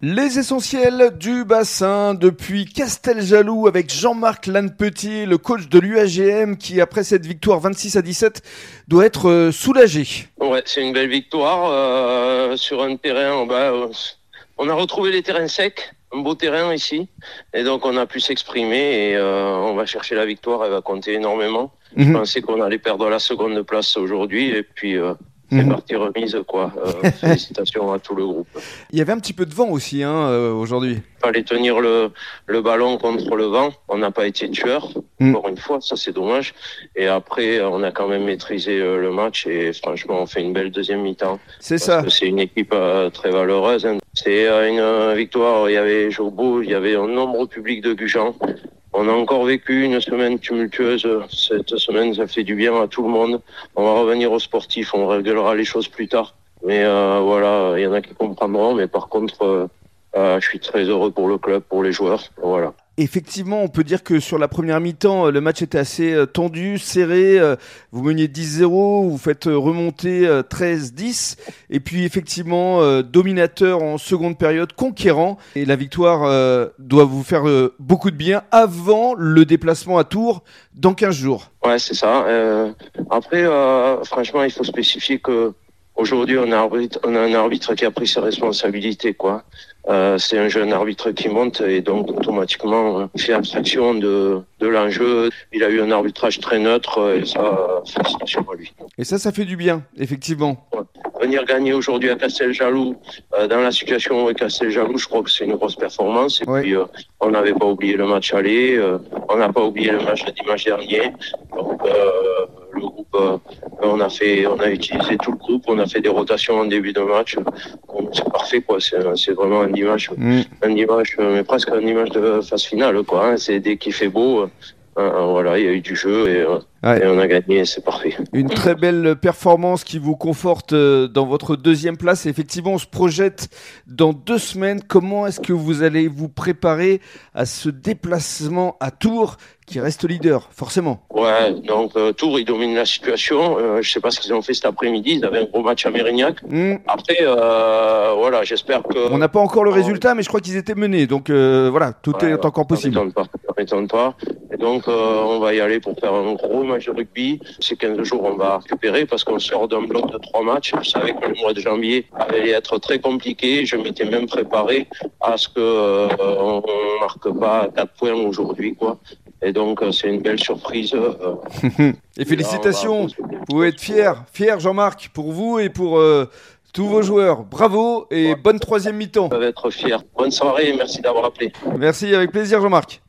Les essentiels du bassin depuis Casteljaloux avec Jean-Marc Lannepetit, le coach de l'UAGM qui après cette victoire 26 à 17 doit être euh, soulagé. Ouais, c'est une belle victoire euh, sur un terrain. Bah, on a retrouvé les terrains secs, un beau terrain ici, et donc on a pu s'exprimer et euh, on va chercher la victoire. Elle va compter énormément. Je Mhm. pensais qu'on allait perdre la seconde place aujourd'hui et puis euh, c'est Mhm. parti remise quoi. Euh, félicitations à tout le groupe. Il y avait un petit peu de vent aussi hein, euh, aujourd'hui. fallait tenir le, le ballon contre le vent. On n'a pas été tueur, Mm. encore une fois, ça c'est dommage. Et après, on a quand même maîtrisé euh, le match et franchement, on fait une belle deuxième mi-temps. C'est ça. C'est une équipe euh, très valeureuse. hein. C'est une victoire. Il y avait Jobo, il y avait un nombre public de Gujan. On a encore vécu une semaine tumultueuse. Cette semaine, ça fait du bien à tout le monde. On va revenir aux sportifs, on réglera les choses plus tard. Mais euh, voilà, il y en a qui comprendront. Mais par contre, euh, euh, je suis très heureux pour le club, pour les joueurs. Voilà. Effectivement, on peut dire que sur la première mi-temps, euh, le match était assez euh, tendu, serré. euh, Vous meniez 10-0, vous faites remonter euh, 13-10. Et puis effectivement, dominateur en seconde période, conquérant. Et la victoire doit vous faire beaucoup de bien avant le déplacement à Tours dans 15 jours. Ouais, c'est ça. Après, franchement, il faut spécifier que aujourd'hui, on on a un arbitre qui a pris ses responsabilités, quoi. Euh, c'est un jeune arbitre qui monte et donc automatiquement, euh, il fait abstraction de, de l'enjeu. Il a eu un arbitrage très neutre et ça, euh, félicitations à lui. Et ça, ça fait du bien, effectivement. Venir gagner aujourd'hui à Casteljaloux, euh, dans la situation où est Casteljaloux, je crois que c'est une grosse performance. Et Ouais. puis, euh, on n'avait pas oublié le match aller, euh, on n'a pas oublié le match de dimanche dernier. Donc, euh, le groupe, euh, on a fait, on a utilisé tout le groupe, on a fait des rotations en début de match. C'est parfait, quoi. C'est c'est vraiment un dimanche, Mm. un dimanche, euh, mais presque un dimanche de phase finale, quoi. hein. C'est dès qu'il fait beau. euh, euh, voilà, il y a eu du jeu et, euh, Ouais. et on a gagné, c'est parfait. Une très belle performance qui vous conforte euh, dans votre deuxième place. Et effectivement, on se projette dans deux semaines. Comment est-ce que vous allez vous préparer à ce déplacement à Tours qui reste leader, forcément? Ouais, donc euh, Tours, ils dominent la situation. Euh, je sais pas ce qu'ils ont fait cet après-midi. Ils avaient un gros match à Mérignac. Hmm, Après, euh, voilà, j'espère que. On n'a pas encore le résultat, mais je crois qu'ils étaient menés. Donc voilà, tout Ouais, est encore possible. M'étonne pas. Pas. Et donc, on va y aller pour faire un gros match de rugby. Ces 15 jours, on va récupérer parce qu'on sort d'un bloc de trois matchs. Je savais que le mois de janvier allait être très compliqué. Je m'étais même préparé à ce que euh, on, on marque pas quatre points aujourd'hui, quoi. Et donc, euh, c'est une belle surprise. euh, Et félicitations, Là, on va- vous pouvez être fier, fier Jean-Marc, pour vous et pour euh, tous vos joueurs. Bravo et bonne troisième mi-temps. peuvent être fiers. Bonne soirée et merci d'avoir appelé. Merci, avec plaisir Jean-Marc.